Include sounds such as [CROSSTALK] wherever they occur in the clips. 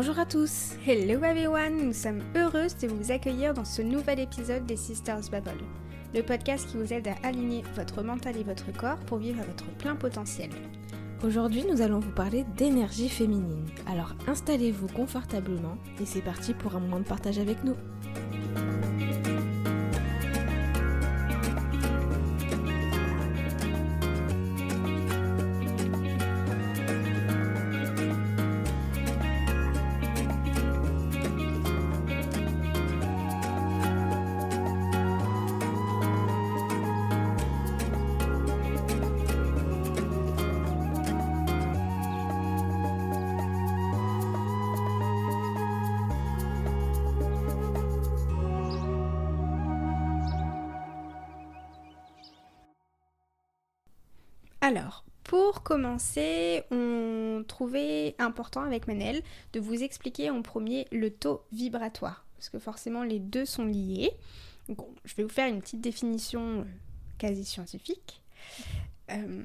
Bonjour à tous Hello everyone Nous sommes heureuses de vous accueillir dans ce nouvel épisode des Sisters Bubble, le podcast qui vous aide à aligner votre mental et votre corps pour vivre à votre plein potentiel. Aujourd'hui, nous allons vous parler d'énergie féminine. Alors installez-vous confortablement et c'est parti pour un moment de partage avec nous. Alors, pour commencer, on trouvait important avec Manel de vous expliquer en premier le taux vibratoire, parce que forcément les deux sont liés. je vais vous faire une petite définition euh, quasi scientifique. Euh,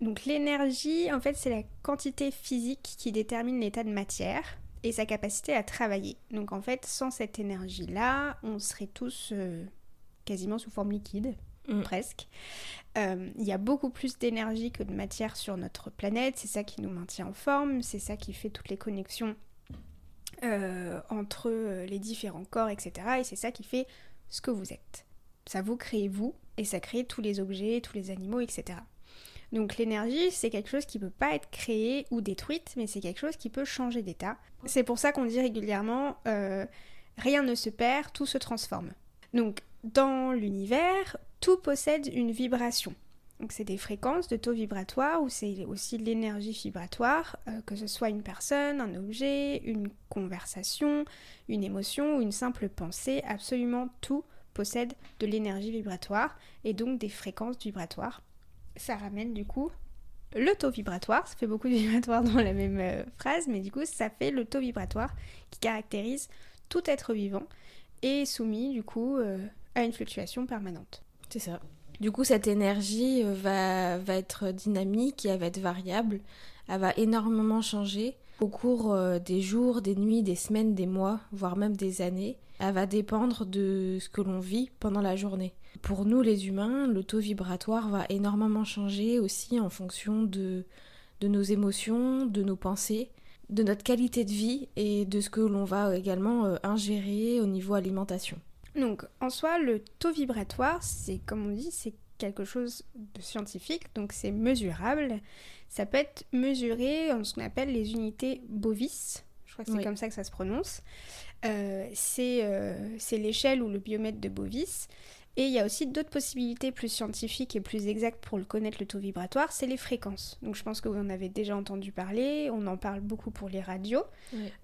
donc l'énergie, en fait, c'est la quantité physique qui détermine l'état de matière et sa capacité à travailler. Donc en fait, sans cette énergie-là, on serait tous euh, quasiment sous forme liquide, Mm. presque. Euh, il y a beaucoup plus d'énergie que de matière sur notre planète, c'est ça qui nous maintient en forme, c'est ça qui fait toutes les connexions euh, entre euh, les différents corps, etc. Et c'est ça qui fait ce que vous êtes. Ça vous crée vous, et ça crée tous les objets, tous les animaux, etc. Donc l'énergie, c'est quelque chose qui ne peut pas être créé ou détruite, mais c'est quelque chose qui peut changer d'état. C'est pour ça qu'on dit régulièrement, rien ne se perd, tout se transforme. Donc dans l'univers, tout possède une vibration. C'est des fréquences de taux vibratoires ou c'est aussi l'énergie vibratoire, euh, que ce soit une personne, un objet, une conversation, une émotion ou une simple pensée, absolument tout possède de l'énergie vibratoire et donc des fréquences vibratoires. Ça ramène du coup le taux vibratoire, ça fait beaucoup de vibratoire dans la même euh, phrase, mais du coup ça fait le taux vibratoire qui caractérise tout être vivant et soumis du coup euh, à une fluctuation permanente. C'est ça. Du coup, cette énergie euh, va, être dynamique et elle va être variable. Elle va énormément changer au cours euh, des jours, des nuits, des semaines, des mois, voire même des années. Elle va dépendre de ce que l'on vit pendant la journée. Pour nous, les humains, le taux vibratoire va énormément changer aussi en fonction de, de nos émotions, de nos pensées, de notre qualité de vie et de ce que l'on va également euh, ingérer au niveau alimentation. Donc en soi, le taux vibratoire, c'est comme on dit, c'est quelque chose de scientifique, donc c'est mesurable. Ça peut être mesuré en ce qu'on appelle les unités bovis. Je crois que c'est comme ça que ça se prononce. Euh, euh, c'est l'échelle ou le biomètre de bovis. Et il y a aussi d'autres possibilités plus scientifiques et plus exactes pour le connaître le taux vibratoire, c'est les fréquences. Donc je pense que vous en avez déjà entendu parler, on en parle beaucoup pour les radios,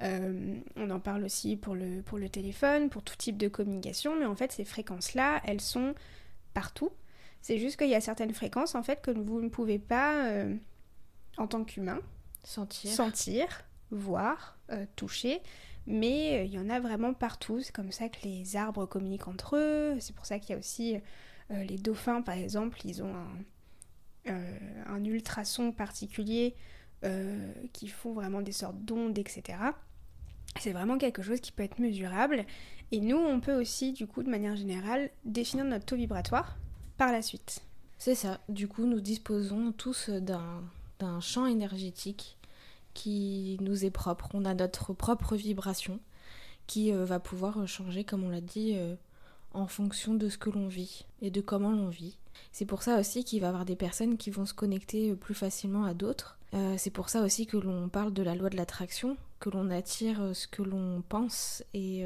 euh, on en parle aussi pour le, pour le téléphone, pour tout type de communication, mais en fait ces fréquences-là, elles sont partout. C'est juste qu'il y a certaines fréquences en fait que vous ne pouvez pas, euh, en tant qu'humain, sentir. sentir, voir, euh, toucher mais euh, il y en a vraiment partout. C'est comme ça que les arbres communiquent entre eux. C'est pour ça qu'il y a aussi euh, les dauphins, par exemple, ils ont un, euh, ultrason particulier qui font vraiment des sortes d'ondes, etc. C'est vraiment quelque chose qui peut être mesurable. Et nous, on peut aussi, du coup, de manière générale, définir notre taux vibratoire par la suite. C'est ça. Du coup, nous disposons tous d'un champ énergétique qui nous est propre. On a notre propre vibration qui euh, va pouvoir changer, comme on l'a dit, euh, en fonction de ce que l'on vit et de comment l'on vit. C'est pour ça aussi qu'il va y avoir des personnes qui vont se connecter euh, plus facilement à d'autres. c'est pour ça aussi que l'on parle de la loi de l'attraction, que l'on attire ce que l'on pense et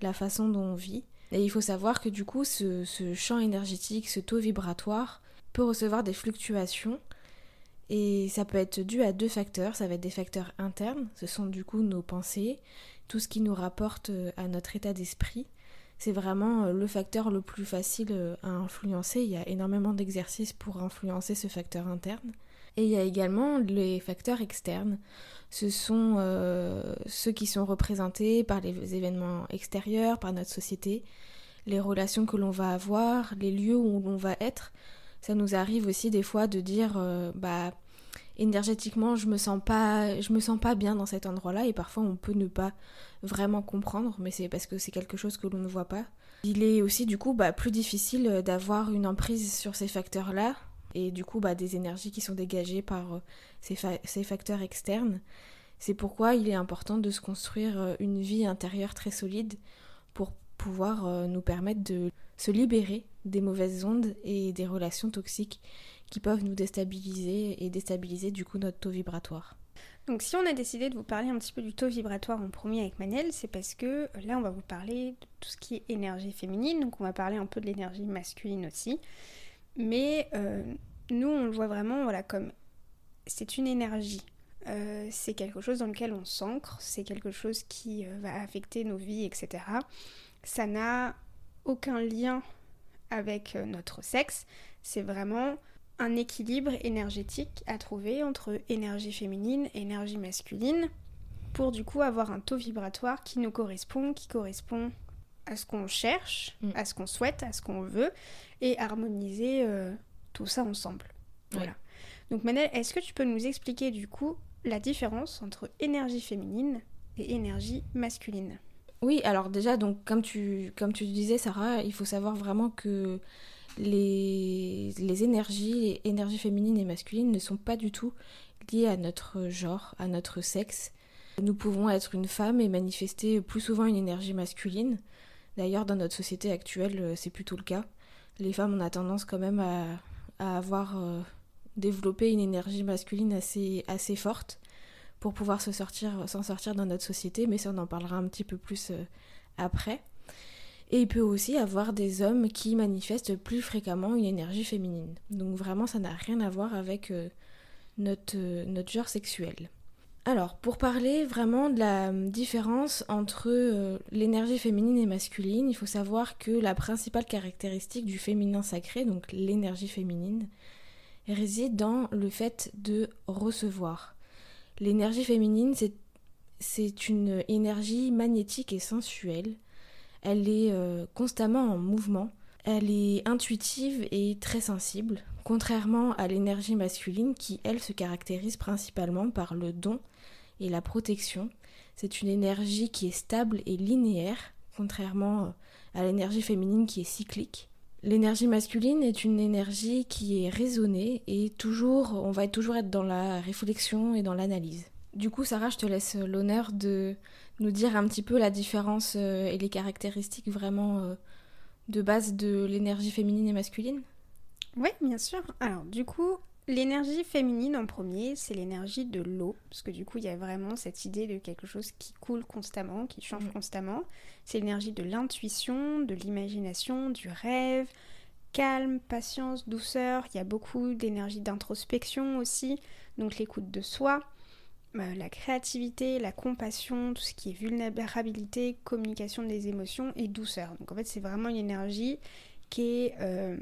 la façon dont on vit. Et il faut savoir que du coup, ce champ énergétique, ce taux vibratoire peut recevoir des fluctuations et ça peut être dû à deux facteurs. Ça va être des facteurs internes, ce sont du coup nos pensées, tout ce qui nous rapporte euh, à notre état d'esprit. C'est vraiment euh, le facteur le plus facile euh, à influencer. Il y a énormément d'exercices pour influencer ce facteur interne. Et il y a également les facteurs externes. Ce sont ceux qui sont représentés par les événements extérieurs, par notre société, les relations que l'on va avoir, les lieux où l'on va être ça nous arrive aussi des fois de dire bah énergétiquement je me sens pas je me sens pas bien dans cet endroit-là et parfois on peut ne pas vraiment comprendre mais c'est parce que c'est quelque chose que l'on ne voit pas. Il est aussi du coup bah, plus difficile d'avoir une emprise sur ces facteurs-là et du coup bah, des énergies qui sont dégagées par euh, ces, facteurs externes. C'est pourquoi il est important de se construire euh, une vie intérieure très solide pour pouvoir euh, nous permettre de se libérer des mauvaises ondes et des relations toxiques qui peuvent nous déstabiliser et déstabiliser du coup notre taux vibratoire. Donc si on a décidé de vous parler un petit peu du taux vibratoire en premier avec Manel, c'est parce que là on va vous parler de tout ce qui est énergie féminine, donc on va parler un peu de l'énergie masculine aussi. Mais euh, nous on le voit vraiment voilà comme c'est une énergie. Euh, c'est quelque chose dans lequel on s'ancre, c'est quelque chose qui euh, va affecter nos vies, etc. Ça n'a aucun lien avec notre sexe, c'est vraiment un équilibre énergétique à trouver entre énergie féminine et énergie masculine pour du coup avoir un taux vibratoire qui nous correspond, qui correspond à ce qu'on cherche, mm. à ce qu'on souhaite, à ce qu'on veut et harmoniser euh, tout ça ensemble. Voilà. Donc Manel, est-ce que tu peux nous expliquer du coup la différence entre énergie féminine et énergie masculine? Oui, alors déjà donc comme tu comme tu disais Sarah, il faut savoir vraiment que les, énergies, énergies féminines et masculines ne sont pas du tout liées à notre genre, à notre sexe. Nous pouvons être une femme et manifester plus souvent une énergie masculine. D'ailleurs, dans notre société actuelle, euh, c'est plutôt le cas. Les femmes, on a tendance quand même à, avoir euh, développé une énergie masculine assez, forte pour pouvoir s'en sortir, sortir dans notre société, mais ça, on en parlera un petit peu plus euh, après. Et il peut aussi avoir des hommes qui manifestent plus fréquemment une énergie féminine. Donc vraiment, ça n'a rien à voir avec euh, notre, euh, notre genre sexuel. Alors, pour parler vraiment de la différence entre euh, l'énergie féminine et masculine, il faut savoir que la principale caractéristique du féminin sacré, donc l'énergie féminine, réside dans le fait de recevoir. L'énergie féminine, c'est une énergie magnétique et sensuelle elle est euh, constamment en mouvement, elle est intuitive et très sensible, contrairement à l'énergie masculine qui, elle, se caractérise principalement par le don et la protection. C'est une énergie qui est stable et linéaire, contrairement euh, à l'énergie féminine qui est cyclique. L'énergie masculine est une énergie qui est raisonnée et toujours, on va toujours être dans la réflexion et dans l'analyse. Du coup, Sarah, je te laisse l'honneur de nous dire un petit peu la différence euh, et les caractéristiques vraiment euh, de base de l'énergie féminine et masculine Oui, bien sûr. Alors, du coup, l'énergie féminine en premier, c'est l'énergie de l'eau, parce que du coup, il y a vraiment cette idée de quelque chose qui coule constamment, qui change mm. constamment. C'est l'énergie de l'intuition, de l'imagination, du rêve, calme, patience, douceur. Il y a beaucoup d'énergie d'introspection aussi, donc l'écoute de soi. Euh, la créativité, la compassion, tout ce qui est vulnérabilité, communication des émotions et douceur. Donc en fait c'est vraiment une énergie qui est euh,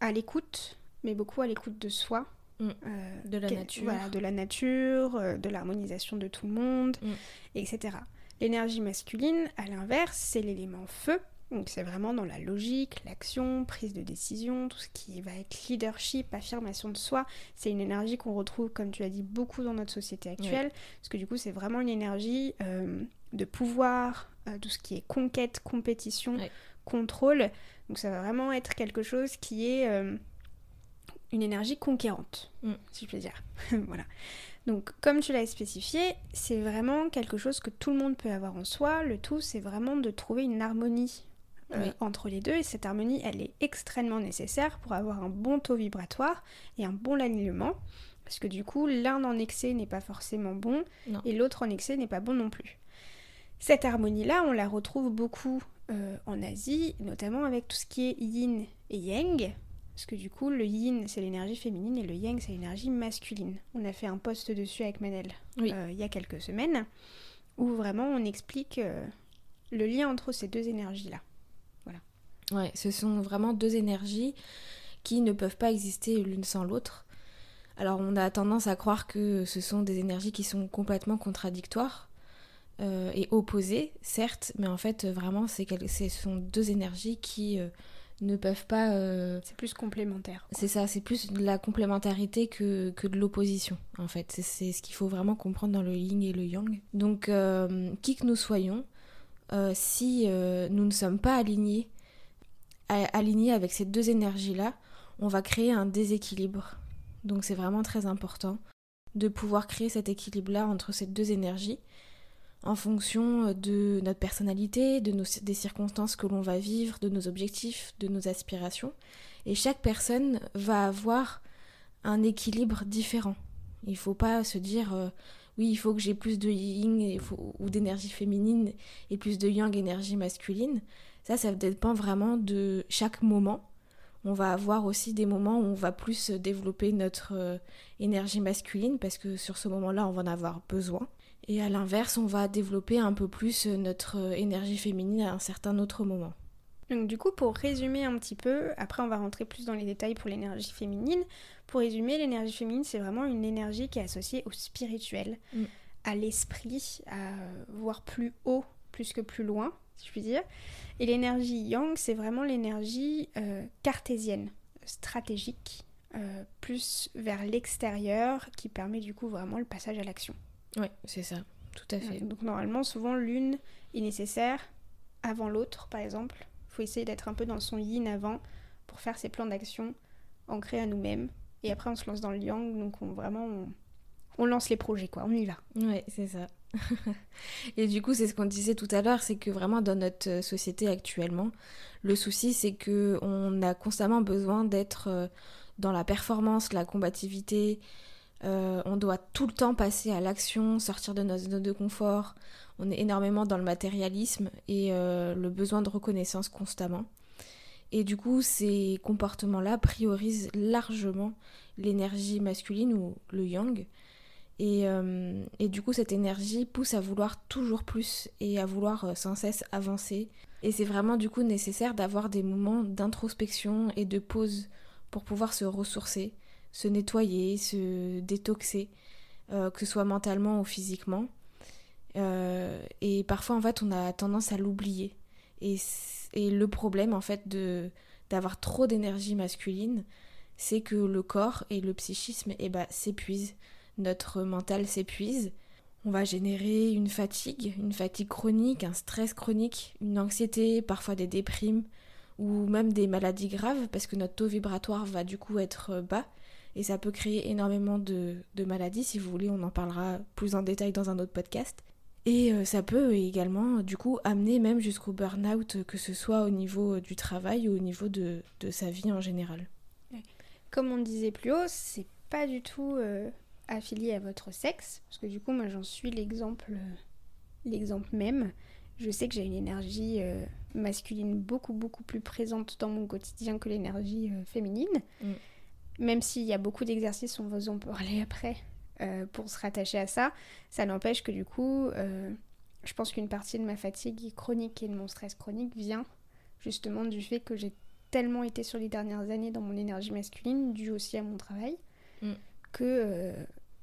à l'écoute, mais beaucoup à l'écoute de soi. Mm. Euh, de la nature. Voilà, de la nature, de l'harmonisation de tout le monde, mm. etc. L'énergie masculine, à l'inverse, c'est l'élément feu, donc c'est vraiment dans la logique, l'action, prise de décision, tout ce qui va être leadership, affirmation de soi. C'est une énergie qu'on retrouve, comme tu as dit, beaucoup dans notre société actuelle. Parce que du coup, c'est vraiment une énergie euh, de pouvoir, euh, tout ce qui est conquête, compétition, contrôle. Donc ça va vraiment être quelque chose qui est euh, une énergie conquérante, mm. si je peux dire. [LAUGHS] voilà. Donc, comme tu l'as spécifié, c'est vraiment quelque chose que tout le monde peut avoir en soi. Le tout, c'est vraiment de trouver une harmonie euh, entre les deux et cette harmonie elle est extrêmement nécessaire pour avoir un bon taux vibratoire et un bon alignement parce que du coup l'un en excès n'est pas forcément bon et l'autre en excès n'est pas bon non plus. Cette harmonie là on la retrouve beaucoup euh, en Asie notamment avec tout ce qui est yin et yang parce que du coup le yin c'est l'énergie féminine et le yang c'est l'énergie masculine. On a fait un post dessus avec Manel euh, il y a quelques semaines où vraiment on explique le lien entre ces deux énergies là. Ouais, ce sont vraiment deux énergies qui ne peuvent pas exister l'une sans l'autre. Alors on a tendance à croire que ce sont des énergies qui sont complètement contradictoires euh, et opposées, certes, mais en fait vraiment ce sont deux énergies qui euh, ne peuvent pas... C'est plus complémentaire. C'est ça, c'est plus de la complémentarité que, que de l'opposition, en fait. C'est ce qu'il faut vraiment comprendre dans le yin et le yang. Donc, qui que nous soyons, si nous ne sommes pas alignés, alignés avec ces deux énergies-là, on va créer un déséquilibre. Donc c'est vraiment très important de pouvoir créer cet équilibre-là entre ces deux énergies en fonction de notre personnalité, de nos, des circonstances que l'on va vivre, de nos objectifs, de nos aspirations. Et chaque personne va avoir un équilibre différent. Il ne faut pas se dire euh, oui, il faut que j'ai plus de yin ou d'énergie féminine et plus de yang énergie masculine. Ça, ça dépend vraiment de chaque moment on va avoir aussi des moments où on va plus développer notre euh, énergie masculine parce que sur ce moment-là, on va en avoir besoin. Et à l'inverse, on va développer un peu plus notre euh, énergie féminine à un certain autre moment. Donc du coup, pour résumer un petit peu, après on va rentrer plus dans les détails pour l'énergie féminine. Pour résumer, l'énergie féminine, c'est vraiment une énergie qui est associée au spirituel, mm. à l'esprit, à voir plus haut plus que plus loin, si je puis dire. Et l'énergie yang, c'est vraiment l'énergie euh, cartésienne, stratégique, euh, plus vers l'extérieur, qui permet du coup vraiment le passage à l'action. Oui, c'est ça, tout à fait. donc normalement, souvent l'une est nécessaire avant l'autre, par exemple. Il faut essayer d'être un peu dans son yin avant pour faire ses plans d'action ancrés à nous-mêmes. Et après, on se lance dans le yang, donc on, vraiment, on lance les projets, quoi, on y va. Oui, c'est ça. [LAUGHS] et du coup, c'est ce qu'on disait tout à l'heure, c'est que vraiment dans notre euh, société actuellement, le souci c'est que on a constamment besoin d'être euh, dans la performance, la combativité. Euh, on doit tout le temps passer à l'action, sortir de notre zone de confort. On est énormément dans le matérialisme et le besoin de reconnaissance constamment. Et du coup, ces comportements-là priorisent largement l'énergie masculine ou le yang. Euh, et, du coup, cette énergie pousse à vouloir toujours plus et à vouloir euh, sans cesse avancer. Et c'est vraiment du coup nécessaire d'avoir des moments d'introspection et de pause pour pouvoir se ressourcer, se nettoyer, se détoxer, euh, que ce soit mentalement ou physiquement. et parfois, en fait, on a tendance à l'oublier. Et, et, le problème, en fait, de d'avoir trop d'énergie masculine, c'est que le corps et le psychisme eh ben, s'épuisent notre mental s'épuise, on va générer une fatigue, une fatigue chronique, un stress chronique, une anxiété, parfois des déprimes ou même des maladies graves parce que notre taux vibratoire va du coup être bas et ça peut créer énormément de, maladies. Si vous voulez, on en parlera plus en détail dans un autre podcast. Et euh, ça peut également du coup amener même jusqu'au burn-out, que ce soit au niveau du travail ou au niveau de, sa vie en général. Comme on disait plus haut, c'est pas du tout euh, affilié à votre sexe, parce que du coup, moi j'en suis l'exemple, l'exemple même. Je sais que j'ai une énergie euh, masculine beaucoup beaucoup plus présente dans mon quotidien que l'énergie euh, féminine. Mm. Même s'il y a beaucoup d'exercices, on va en parler après, euh, pour se rattacher à ça, ça n'empêche que du coup, je pense qu'une partie de ma fatigue chronique et de mon stress chronique vient justement du fait que j'ai tellement été sur les dernières années dans mon énergie masculine, dû aussi à mon travail, mm. que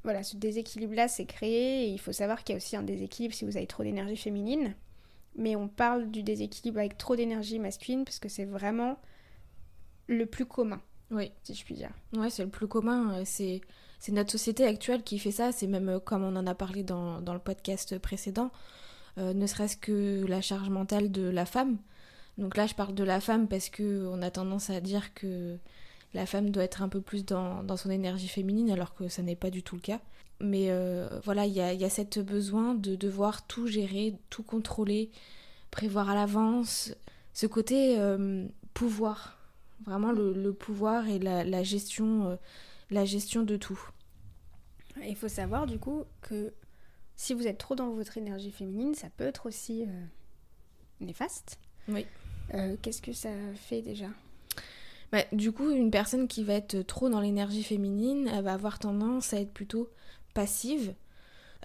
voilà, ce déséquilibre-là s'est créé et il faut savoir qu'il y a aussi un déséquilibre si vous avez trop d'énergie féminine. Mais on parle du déséquilibre avec trop d'énergie masculine parce que c'est vraiment le plus commun. Oui. Si je puis dire. Ouais, c'est le plus commun. Euh, c'est, c'est notre société actuelle qui fait ça. C'est même euh, comme on en a parlé dans, dans le podcast précédent, euh, ne serait-ce que la charge mentale de la femme. Donc là, je parle de la femme parce qu'on a tendance à dire que la femme doit être un peu plus dans, son énergie féminine alors que ça n'est pas du tout le cas. Mais euh, voilà, il y a, y cette besoin de devoir tout gérer, tout contrôler, prévoir à l'avance. Ce côté euh, pouvoir, vraiment le, pouvoir et la, gestion, euh, la gestion de tout. Il faut savoir du coup que si vous êtes trop dans votre énergie féminine, ça peut être aussi néfaste. Oui. Qu'est-ce que ça fait déjà? Bah, du coup, une personne qui va être trop dans l'énergie féminine, elle va avoir tendance à être plutôt passive,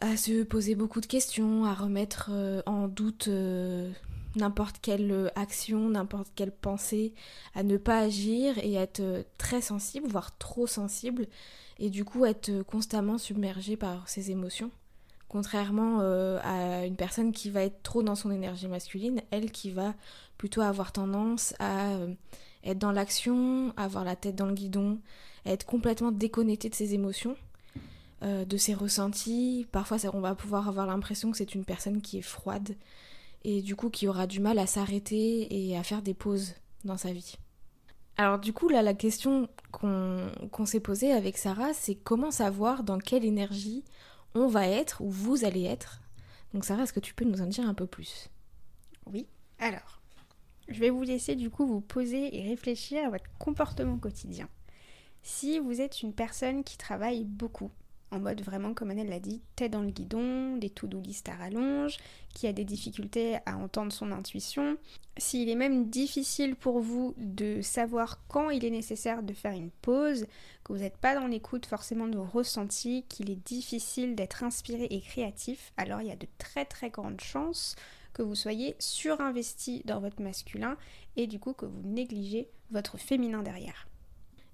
à se poser beaucoup de questions, à remettre euh, en doute euh, n'importe quelle euh, action, n'importe quelle pensée, à ne pas agir et être très sensible, voire trop sensible, et du coup être constamment submergée par ses émotions. Contrairement à une personne qui va être trop dans son énergie masculine, elle qui va plutôt avoir tendance à être dans l'action, avoir la tête dans le guidon, être complètement déconnecté de ses émotions, euh, de ses ressentis. Parfois, on va pouvoir avoir l'impression que c'est une personne qui est froide et du coup qui aura du mal à s'arrêter et à faire des pauses dans sa vie. Alors du coup, là, la question qu'on s'est posée avec Sarah, c'est comment savoir dans quelle énergie on va être ou vous allez être? Donc Sarah, est-ce que tu peux nous en dire un peu plus? Oui. Alors, je vais vous laisser du coup vous poser et réfléchir à votre comportement quotidien. Si vous êtes une personne qui travaille beaucoup, en mode vraiment, comme Annelle l'a dit, tête dans le guidon, des to-do list à rallonge, qui a des difficultés à entendre son intuition. S'il est même difficile pour vous de savoir quand il est nécessaire de faire une pause, que vous n'êtes pas dans l'écoute forcément de vos ressentis, qu'il est difficile d'être inspiré et créatif, alors il y a de très très grandes chances que vous soyez surinvesti dans votre masculin et du coup que vous négligez votre féminin derrière.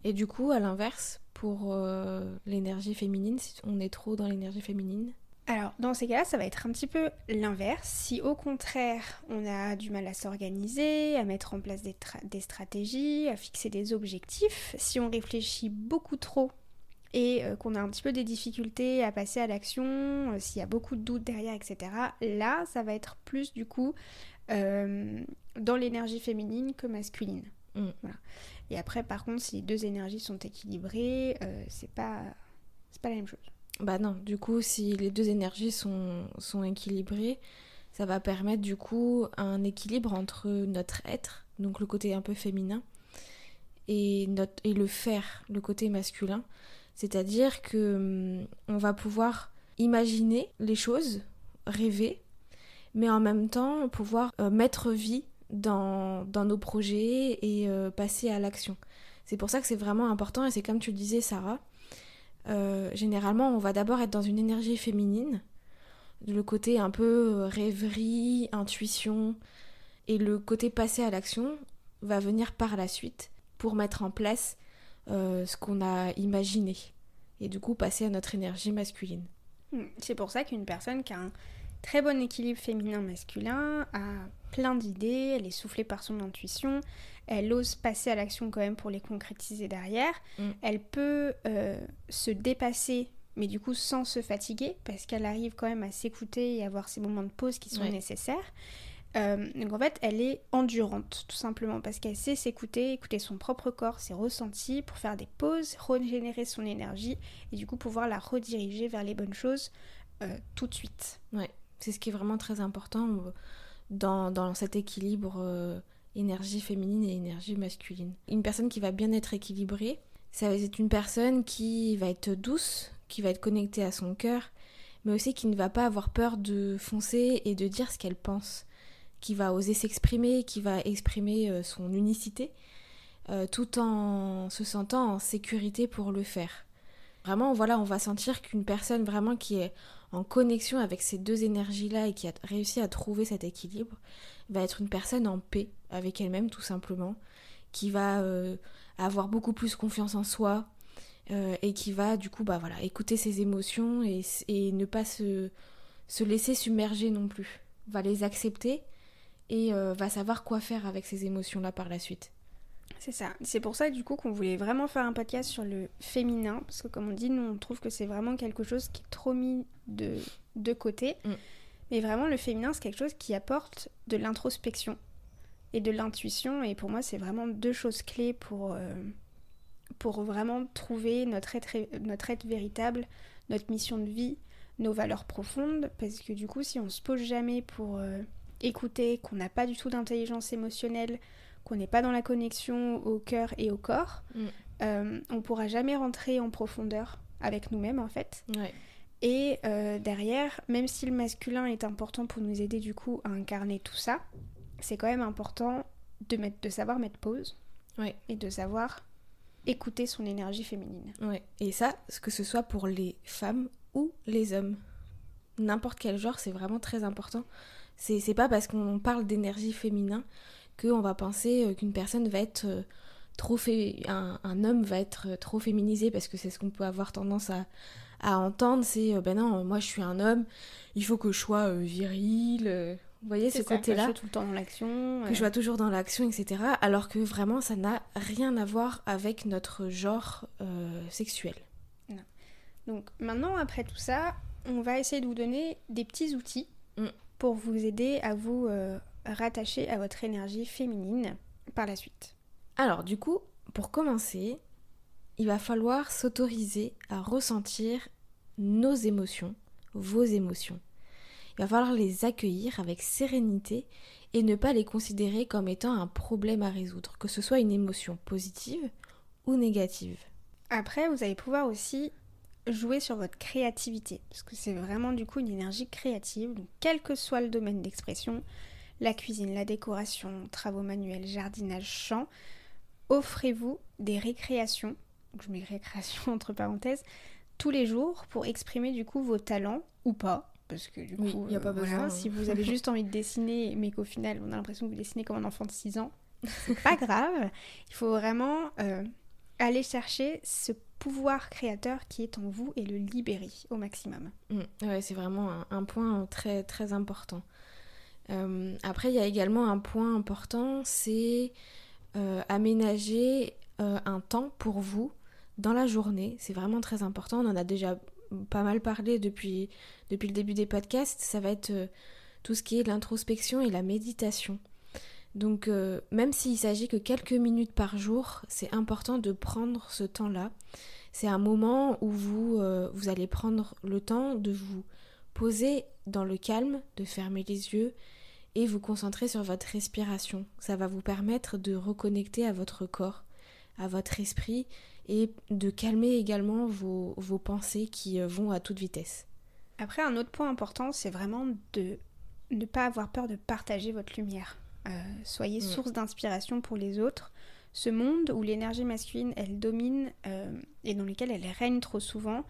Et du coup, à l'inverse, pour euh, l'énergie féminine, si on est trop dans l'énergie féminine? Alors, dans ces cas-là, ça va être un petit peu l'inverse. Si au contraire, on a du mal à s'organiser, à mettre en place des, des, stratégies, à fixer des objectifs, si on réfléchit beaucoup trop et euh, qu'on a un petit peu des difficultés à passer à l'action, euh, s'il y a beaucoup de doutes derrière, etc., là, ça va être plus du coup dans l'énergie féminine que masculine. Mm. Voilà. Et après, par contre, si les deux énergies sont équilibrées, euh, c'est pas, c'est pas la même chose. Bah non, du coup, si les deux énergies sont, sont équilibrées, ça va permettre du coup un équilibre entre notre être, donc le côté un peu féminin, et, notre, et le faire, le côté masculin. C'est-à-dire que hum, on va pouvoir imaginer les choses, rêver, mais en même temps pouvoir euh, mettre vie dans, nos projets et euh, passer à l'action. C'est pour ça que c'est vraiment important et c'est comme tu le disais Sarah, euh, généralement on va d'abord être dans une énergie féminine, le côté un peu rêverie, intuition, et le côté passer à l'action va venir par la suite pour mettre en place ce qu'on a imaginé et du coup passer à notre énergie masculine. Hmm, c'est pour ça qu'une personne qui a un très bon équilibre féminin-masculin, a plein d'idées, elle est soufflée par son intuition, elle ose passer à l'action quand même pour les concrétiser derrière, mm. elle peut euh, se dépasser mais du coup sans se fatiguer parce qu'elle arrive quand même à s'écouter et avoir ces moments de pause qui sont nécessaires. Euh, donc en fait, elle est endurante, tout simplement, parce qu'elle sait s'écouter, écouter son propre corps, ses ressentis, pour faire des pauses, régénérer son énergie, et du coup pouvoir la rediriger vers les bonnes choses euh, tout de suite. Ouais. C'est ce qui est vraiment très important euh, dans, cet équilibre énergie féminine et énergie masculine. Une personne qui va bien être équilibrée, c'est une personne qui va être douce, qui va être connectée à son cœur, mais aussi qui ne va pas avoir peur de foncer et de dire ce qu'elle pense, qui va oser s'exprimer, qui va exprimer euh, son unicité, tout en se sentant en sécurité pour le faire. Vraiment, voilà, on va sentir qu'une personne vraiment qui est en connexion avec ces deux énergies-là et qui a réussi à trouver cet équilibre, va être une personne en paix avec elle-même tout simplement, qui va euh, avoir beaucoup plus confiance en soi euh, et qui va du coup bah voilà écouter ses émotions et, ne pas se, se, laisser submerger non plus, va les accepter et euh, va savoir quoi faire avec ces émotions-là par la suite. C'est ça. C'est pour ça du coup qu'on voulait vraiment faire un podcast sur le féminin, parce que comme on dit, nous on trouve que c'est vraiment quelque chose qui est trop mis de, de côté. Mm. Mais vraiment le féminin c'est quelque chose qui apporte de l'introspection et de l'intuition. Et pour moi c'est vraiment deux choses clés pour, euh, pour vraiment trouver notre être, notre être véritable, notre mission de vie, nos valeurs profondes. Parce que du coup si on se pose jamais pour euh, écouter, qu'on n'a pas du tout d'intelligence émotionnelle, qu'on n'est pas dans la connexion au cœur et au corps, mm. euh, on pourra jamais rentrer en profondeur avec nous-mêmes en fait. Et euh, derrière, même si le masculin est important pour nous aider du coup à incarner tout ça, c'est quand même important de, mettre, de savoir mettre pause et de savoir écouter son énergie féminine. Ouais. Et ça, que ce soit pour les femmes ou les hommes. N'importe quel genre, c'est vraiment très important. C'est pas parce qu'on parle d'énergie féminin qu'on va penser euh, qu'une personne va être euh, trop fait un, homme va être euh, trop féminisé parce que c'est ce qu'on peut avoir tendance à, entendre c'est ben non moi je suis un homme il faut que je sois viril Vous voyez ce côté-là Que je sois tout le temps dans l'action. Que je sois toujours dans l'action, etc. Alors que vraiment, ça n'a rien à voir avec notre genre euh, sexuel. Donc maintenant, après tout ça, on va essayer de vous donner des petits outils Mm. Pour vous aider à vous euh, rattacher à votre énergie féminine par la suite. Alors, du coup, pour commencer, il va falloir s'autoriser à ressentir nos émotions, vos émotions. Il va falloir les accueillir avec sérénité et ne pas les considérer comme étant un problème à résoudre, que ce soit une émotion positive ou négative. Après, vous allez pouvoir aussi jouer sur votre créativité, parce que c'est vraiment du coup une énergie créative, donc quel que soit le domaine d'expression, la cuisine, la décoration, travaux manuels, jardinage, chant, offrez-vous des récréations, donc je mets récréation [LAUGHS] entre parenthèses, tous les jours pour exprimer du coup vos talents ou pas. Parce que du Oui, coup, y a pas voilà, besoin. si vous avez juste envie de dessiner, mais qu'au final on a l'impression que vous dessinez comme un enfant de 6 ans, c'est pas [LAUGHS] grave. Il faut vraiment euh, aller chercher ce pouvoir créateur qui est en vous et le libérer au maximum. Mm, Ouais, c'est vraiment un, point très très important. Euh, après, il y a également un point important, c'est euh, aménager euh, un temps pour vous dans la journée. C'est vraiment très important. On en a déjà pas mal parlé depuis, depuis le début des podcasts. Ça va être euh, tout ce qui est l'introspection et la méditation. Donc, euh, même s'il s'agit que quelques minutes par jour, c'est important de prendre ce temps-là. C'est un moment où vous, euh, vous allez prendre le temps de vous poser dans le calme, de fermer les yeux et vous concentrer sur votre respiration. Ça va vous permettre de reconnecter à votre corps, à votre esprit et de calmer également vos, vos pensées qui euh, vont à toute vitesse. Après, un autre point important, c'est vraiment de ne pas avoir peur de partager votre lumière. Euh, soyez Mm. source d'inspiration pour les autres. Ce monde où l'énergie masculine, elle domine euh, et dans lequel elle règne trop souvent,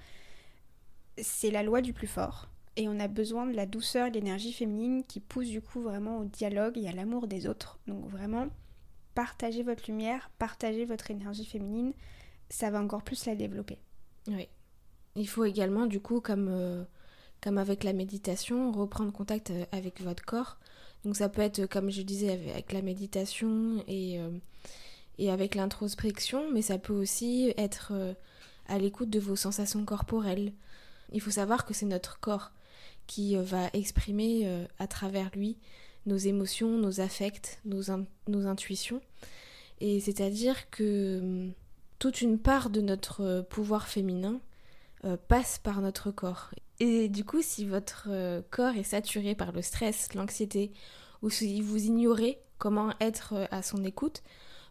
c'est la loi du plus fort. Et on a besoin de la douceur et de l'énergie féminine qui pousse du coup vraiment au dialogue et à l'amour des autres. Donc vraiment, partagez votre lumière, partagez votre énergie féminine, ça va encore plus la développer. Oui. Il faut également, du coup, comme, euh, comme avec la méditation, reprendre contact avec votre corps. Donc ça peut être, comme je disais, avec la méditation et, euh, et avec l'introspection, mais ça peut aussi être euh, à l'écoute de vos sensations corporelles. Il faut savoir que c'est notre corps qui euh, va exprimer à travers lui nos émotions, nos affects, nos, in- nos intuitions. Et c'est-à-dire que hum, toute une part de notre pouvoir féminin passe par notre corps. Et du coup, si votre euh, corps est saturé par le stress, l'anxiété, ou si vous ignorez comment être euh, à son écoute,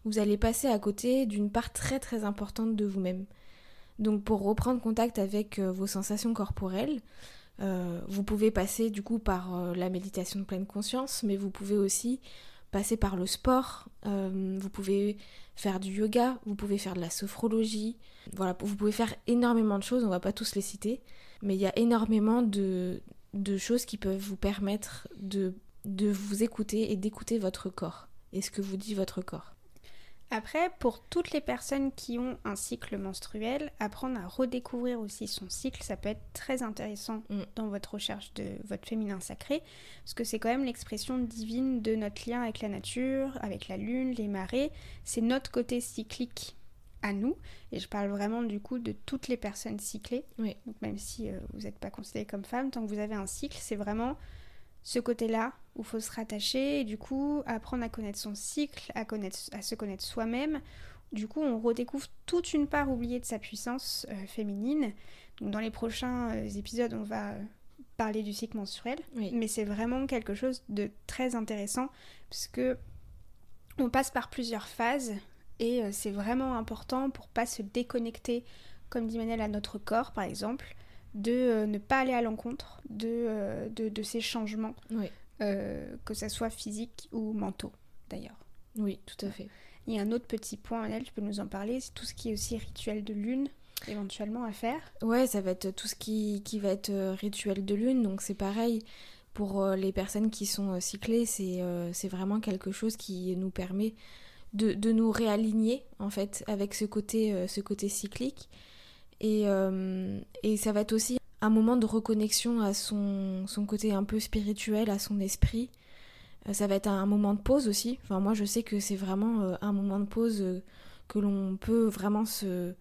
vous allez passer à côté d'une part très très importante de vous-même. Donc pour reprendre contact avec euh, vos sensations corporelles, euh, vous pouvez passer du coup par euh, la méditation de pleine conscience, mais vous pouvez aussi passer par le sport, euh, vous pouvez faire du yoga, vous pouvez faire de la sophrologie, voilà, vous pouvez faire énormément de choses, on va pas tous les citer, mais il y a énormément de, de choses qui peuvent vous permettre de, de vous écouter et d'écouter votre corps et ce que vous dit votre corps. Après, pour toutes les personnes qui ont un cycle menstruel, apprendre à redécouvrir aussi son cycle, ça peut être très intéressant Mm. dans votre recherche de votre féminin sacré, parce que c'est quand même l'expression divine de notre lien avec la nature, avec la lune, les marées. C'est notre côté cyclique à nous, et je parle vraiment du coup de toutes les personnes cyclées. Oui. Donc même si euh, vous n'êtes pas considérée comme femme, tant que vous avez un cycle, c'est vraiment ce côté-là où il faut se rattacher et du coup apprendre à connaître son cycle, à, connaître, à se connaître soi-même. Du coup, on redécouvre toute une part oubliée de sa puissance euh, féminine. Donc, dans les prochains euh, épisodes, on va euh, parler du cycle menstruel, Oui. mais c'est vraiment quelque chose de très intéressant parce que on passe par plusieurs phases et c'est vraiment important pour pas se déconnecter, comme dit Manel, à notre corps par exemple, de euh, ne pas aller à l'encontre de, euh, de, de ces changements, Oui, euh, que ce soit physiques ou mentaux d'ailleurs. oui, tout à fait. Il y a un autre petit point, Manel, tu peux nous en parler, c'est tout ce qui est aussi rituel de lune éventuellement à faire. Ouais, ça va être tout ce qui, qui va être rituel de lune, donc c'est pareil. Pour les personnes qui sont cyclées, c'est euh, vraiment quelque chose qui nous permet de, de nous réaligner en fait avec ce côté, euh, ce côté cyclique. Et, euh, et ça va être aussi un moment de reconnexion à son, côté un peu spirituel, à son esprit, ça va être un moment de pause aussi. Enfin, moi, je sais que c'est vraiment un moment de pause que l'on peut vraiment se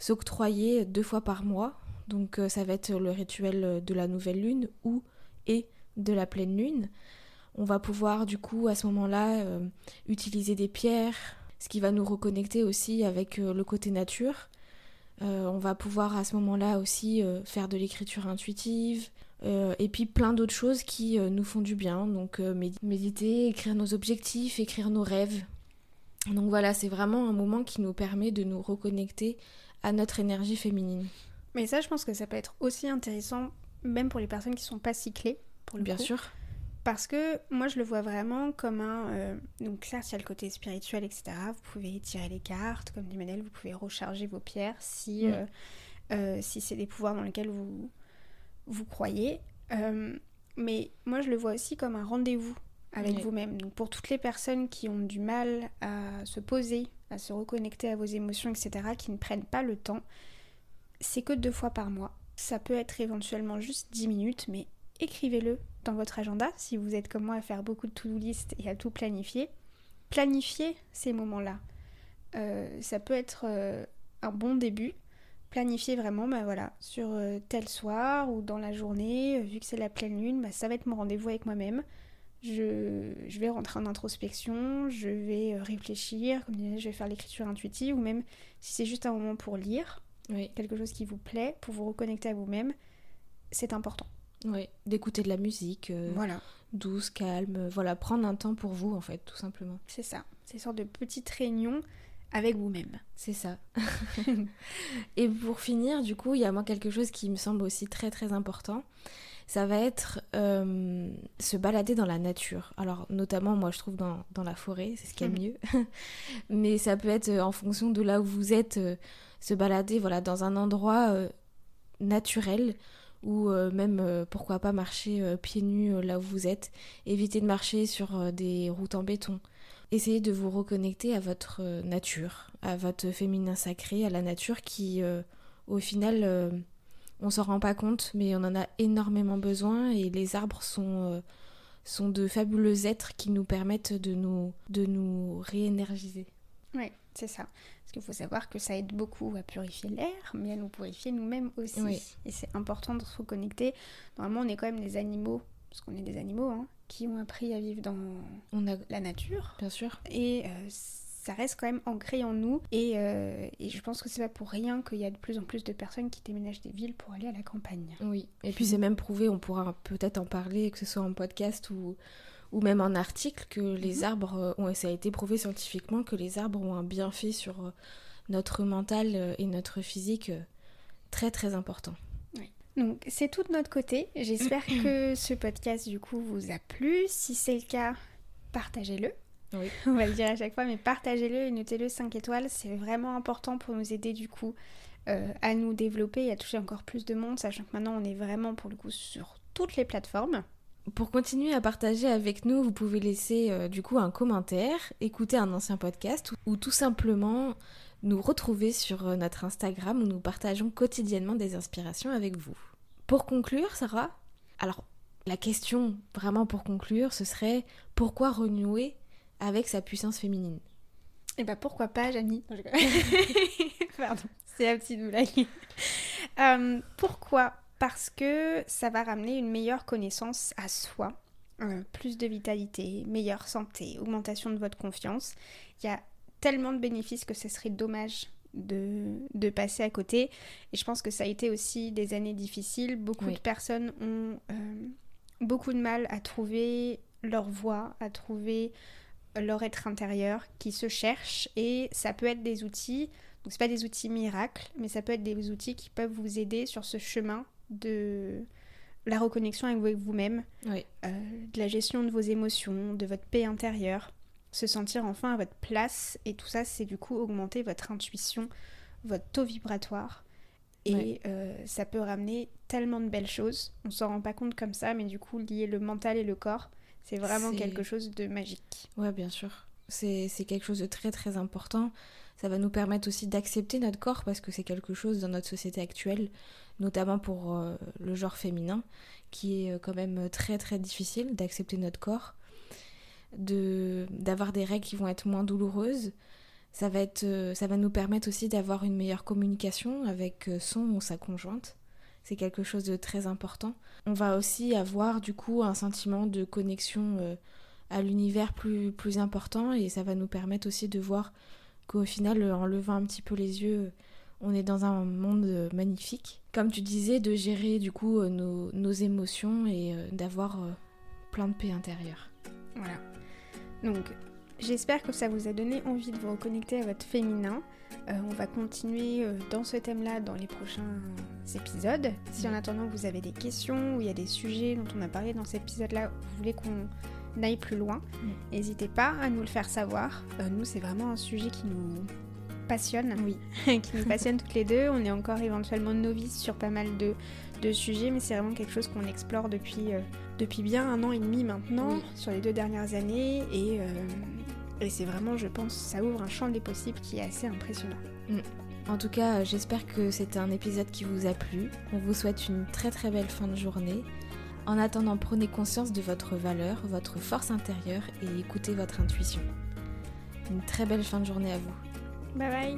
s'octroyer deux fois par mois. Donc, ça va être le rituel de la nouvelle lune ou et de la pleine lune. On va pouvoir du coup à ce moment-là euh, utiliser des pierres, ce qui va nous reconnecter aussi avec euh, le côté nature. Euh, on va pouvoir à ce moment-là aussi faire de l'écriture intuitive et puis plein d'autres choses qui nous font du bien. Donc méditer, écrire nos objectifs, écrire nos rêves. Donc voilà, c'est vraiment un moment qui nous permet de nous reconnecter à notre énergie féminine. Mais ça, je pense que ça peut être aussi intéressant, même pour les personnes qui sont pas cyclées. Pour le Bien sûr. Parce que moi, je le vois vraiment comme un. Euh, donc, certes, il y a le côté spirituel, etc. Vous pouvez tirer les cartes, comme dit Manel, vous pouvez recharger vos pierres si, mm. euh, euh, si c'est des pouvoirs dans lesquels vous, vous croyez. mais moi, je le vois aussi comme un rendez-vous avec vous-même. Donc, pour toutes les personnes qui ont du mal à se poser, à se reconnecter à vos émotions, etc., qui ne prennent pas le temps, c'est que deux fois par mois. Ça peut être éventuellement juste 10 minutes, mais écrivez-le dans votre agenda si vous êtes comme moi à faire beaucoup de to-do list et à tout planifier. Planifiez ces moments-là. Euh, ça peut être euh, un bon début. Planifiez vraiment, bah voilà, sur euh, tel soir ou dans la journée, vu que c'est la pleine lune, bah, ça va être mon rendez-vous avec moi-même. Je, je, vais rentrer en introspection, je vais réfléchir, comme je vais faire l'écriture intuitive, ou même si c'est juste un moment pour lire, quelque chose qui vous plaît, pour vous reconnecter à vous-même, c'est important. Oui, d'écouter de la musique. Euh, voilà. Douce, calme. Euh, voilà, prendre un temps pour vous, en fait, tout simplement. C'est ça. C'est une sorte de petite réunion avec vous-même. C'est ça. [LAUGHS] Et pour finir, du coup, il y a moi quelque chose qui me semble aussi très très important. Ça va être euh, se balader dans la nature. Alors, notamment, moi, je trouve dans, dans la forêt, c'est ce qui est mieux. [LAUGHS] Mais ça peut être en fonction de là où vous êtes, se balader voilà, dans un endroit naturel ou euh, même euh, pourquoi pas marcher euh, pieds nus là où vous êtes. Évitez de marcher sur des routes en béton. Essayez de vous reconnecter à votre nature, à votre féminin sacré, à la nature qui, au final, on s'en rend pas compte, mais on en a énormément besoin et les arbres sont, sont de fabuleux êtres qui nous permettent de nous, de nous réénergiser. Oui, c'est ça. Parce qu'il faut savoir que ça aide beaucoup à purifier l'air, mais à nous purifier nous-mêmes aussi. Et c'est important de se reconnecter. Normalement, on est quand même des animaux, parce qu'on est des animaux, hein, qui ont appris à vivre dans on a... la nature. Bien sûr. Et euh, ça reste quand même ancré en nous. Et, euh, et je pense que c'est pas pour rien qu'il y a de plus en plus de personnes qui déménagent des villes pour aller à la campagne. Oui. Et puis c'est même prouvé, on pourra peut-être en parler, que ce soit en podcast ou ou même un article que les mhm. arbres euh, ont, ça a été prouvé scientifiquement que les arbres ont un bienfait sur euh, notre mental euh, et notre physique très très important. Donc c'est tout de notre côté. J'espère [CLEARS THROAT] que ce podcast du coup vous a plu. Si c'est le cas, partagez-le. Oui. [LAUGHS] On va le dire à chaque fois, mais partagez-le et notez-le 5 étoiles. C'est vraiment important pour nous aider du coup à nous développer et à toucher encore plus de monde, sachant que maintenant on est vraiment pour le coup sur toutes les plateformes. Pour continuer à partager avec nous, vous pouvez laisser euh, du coup un commentaire, écouter un ancien podcast ou, tout simplement nous retrouver sur euh, notre Instagram où nous partageons quotidiennement des inspirations avec vous. Pour conclure, Sarah, alors la question vraiment pour conclure, ce serait pourquoi renouer avec sa puissance féminine? Eh ben pourquoi pas, Janie? [LAUGHS] Pardon, c'est un petit blague. Euh, pourquoi parce que ça va ramener une meilleure connaissance à soi, euh, plus de vitalité, meilleure santé, augmentation de votre confiance. Il y a tellement de bénéfices que ce serait dommage de, passer à côté. Et je pense que ça a été aussi des années difficiles. Beaucoup de personnes ont euh, beaucoup de mal à trouver leur voie, à trouver leur être intérieur qui se cherche et ça peut être des outils donc c'est pas des outils miracles mais ça peut être des outils qui peuvent vous aider sur ce chemin de la reconnexion avec vous-même, euh, de la gestion de vos émotions, de votre paix intérieure, se sentir enfin à votre place. Et tout ça, c'est du coup augmenter votre intuition, votre taux vibratoire. Et euh, ça peut ramener tellement de belles choses. On s'en rend pas compte comme ça, mais du coup, lier le mental et le corps, c'est vraiment quelque chose de magique. Ouais, bien sûr. C'est quelque chose de très très important. Ça va nous permettre aussi d'accepter notre corps parce que c'est quelque chose dans notre société actuelle notamment pour euh, le genre féminin, qui est euh, quand même très très difficile d'accepter notre corps. d'avoir des règles qui vont être moins douloureuses. Ça va, être, euh, ça va nous permettre aussi d'avoir une meilleure communication avec son ou sa conjointe. C'est quelque chose de très important. On va aussi avoir du coup un sentiment de connexion à l'univers plus, plus important et ça va nous permettre aussi de voir qu'au final, en levant un petit peu les yeux, on est dans un monde magnifique. Comme tu disais, de gérer du coup nos, nos émotions et d'avoir plein de paix intérieure. Voilà. Donc, j'espère que ça vous a donné envie de vous reconnecter à votre féminin. Euh, on va continuer euh, dans ce thème-là dans les prochains épisodes. Si en attendant vous avez des questions ou il y a des sujets dont on a parlé dans cet épisode-là, vous voulez qu'on aille plus loin, n'hésitez pas à nous le faire savoir. Euh, nous, c'est vraiment un sujet qui nous passionne, oui. [LAUGHS] qui nous passionne toutes les deux. On est encore éventuellement novices sur pas mal de, de sujets, mais c'est vraiment quelque chose qu'on explore depuis, depuis bien un an et demi maintenant, sur les deux dernières années. Et, et c'est vraiment, je pense, ça ouvre un champ des possibles qui est assez impressionnant. Mm. En tout cas, euh, j'espère que c'était un épisode qui vous a plu. On vous souhaite une très très belle fin de journée. En attendant, prenez conscience de votre valeur, votre force intérieure et écoutez votre intuition. Une très belle fin de journée à vous. Bye bye